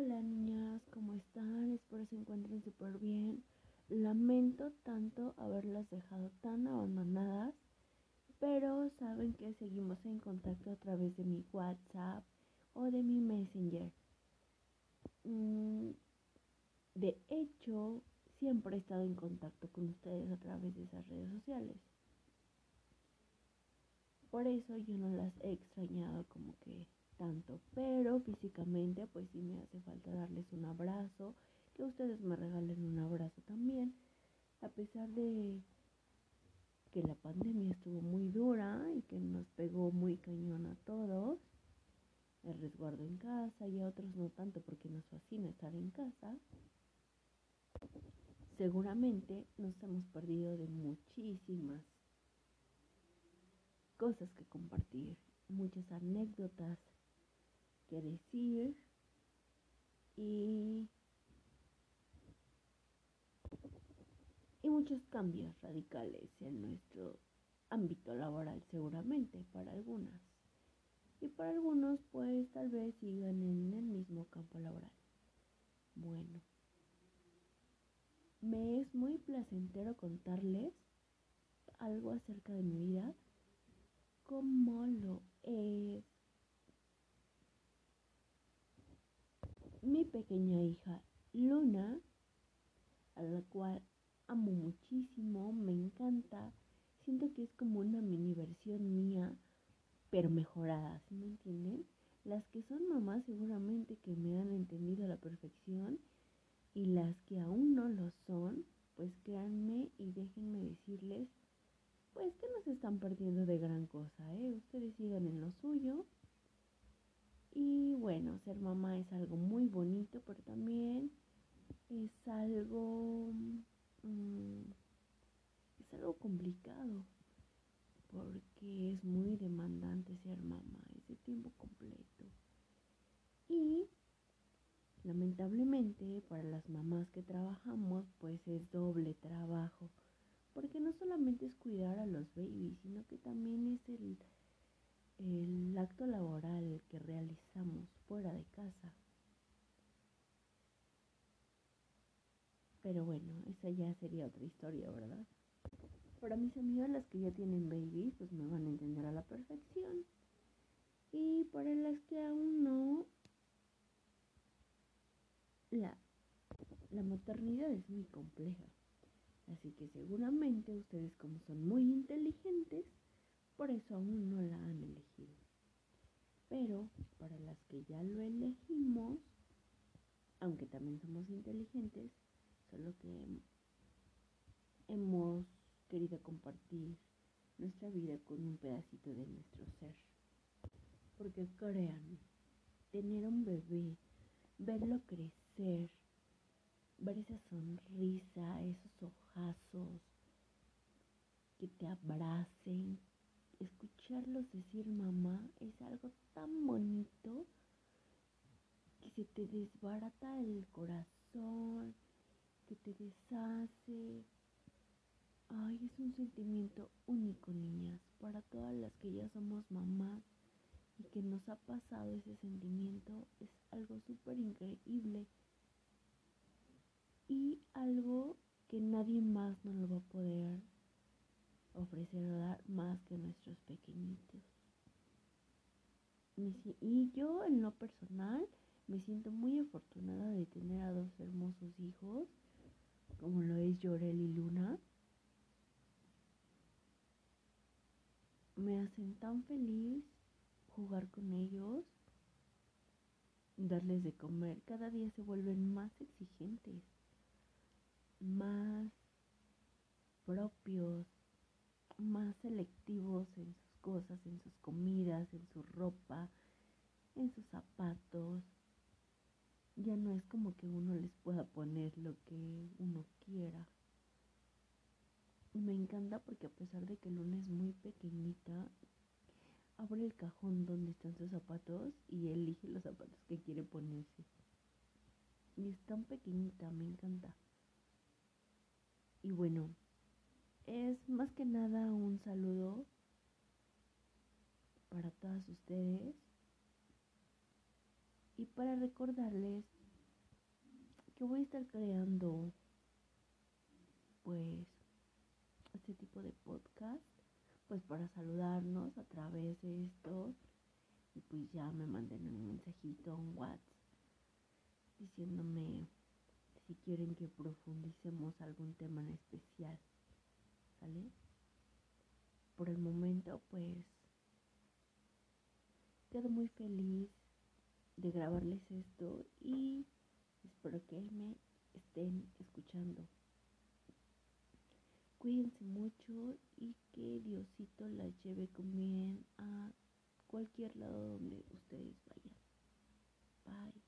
Hola niñas, ¿cómo están? Espero se encuentren súper bien. Lamento tanto haberlas dejado tan abandonadas, pero saben que seguimos en contacto a través de mi WhatsApp o de mi Messenger. Mm, de hecho, siempre he estado en contacto con ustedes a través de esas redes sociales. Por eso yo no las he extrañado como que tanto, pero físicamente pues sí me hace falta darles un abrazo, que ustedes me regalen un abrazo también, a pesar de que la pandemia estuvo muy dura y que nos pegó muy cañón a todos, el resguardo en casa y a otros no tanto porque nos fascina estar en casa, seguramente nos hemos perdido de muchísimas cosas que compartir, muchas anécdotas que decir y, y muchos cambios radicales en nuestro ámbito laboral seguramente para algunas y para algunos pues tal vez sigan en el mismo campo laboral. Bueno, me es muy placentero contarles algo acerca de mi vida, como lo es mi pequeña hija Luna, a la cual amo muchísimo, me encanta, siento que es como una mini versión mía, pero mejorada, ¿sí me entienden? Las que son mamás seguramente que me han entendido a la perfección y las que aún no lo son, pues créanme y déjenme decirles, pues que no se están perdiendo de gran cosa, ¿eh? Ustedes sigan en lo suyo ser mamá es algo muy bonito, pero también es algo, mm, es algo complicado, porque es muy demandante ser mamá, es de tiempo completo. Y lamentablemente para las mamás que trabajamos, pues es doble trabajo, porque no solamente es cuidar a los babies, sino que también es el el acto laboral que realizamos fuera de casa. Pero bueno, esa ya sería otra historia, ¿verdad? Para mis amigas, las que ya tienen babies, pues me van a entender a la perfección. Y para las que aún no, la, la maternidad es muy compleja. Así que seguramente ustedes como son muy inteligentes, por eso aún no la han elegido. Pero para las que ya lo elegimos, aunque también somos inteligentes, solo que hemos querido compartir nuestra vida con un pedacito de nuestro ser. Porque créanme, tener un bebé, verlo crecer, ver esa sonrisa, esos ojazos, que te abracen, escucharlos decir mamá es algo tan bonito que se te desbarata el corazón, que te deshace. Ay, es un sentimiento único, niñas, para todas las que ya somos mamás y que nos ha pasado ese sentimiento, es algo súper increíble y algo que nadie más nos lo va a poder ofrecer o dar más que nuestros pequeñitos. Y yo en lo personal me siento muy afortunada de tener a dos hermosos hijos, como lo es Llorel y Luna. Me hacen tan feliz jugar con ellos, darles de comer. Cada día se vuelven más exigentes, más propios, más selectivos en sus cosas, en sus comidas, en su ropa, en sus zapatos. Es como que uno les pueda poner lo que uno quiera. Y me encanta porque a pesar de que Luna es muy pequeñita, abre el cajón donde están sus zapatos y elige los zapatos que quiere ponerse. Y es tan pequeñita, me encanta. Y bueno, es más que nada un saludo para todas ustedes y para recordarles que voy a estar creando pues este tipo de podcast pues para saludarnos a través de esto y pues ya me manden un mensajito en WhatsApp diciéndome si quieren que profundicemos algún tema en especial, ¿sale? Por el momento pues quedo muy feliz de grabarles esto y espero que me estén escuchando. Cuídense mucho y que Diosito las lleve con bien a cualquier lado donde ustedes vayan. Bye.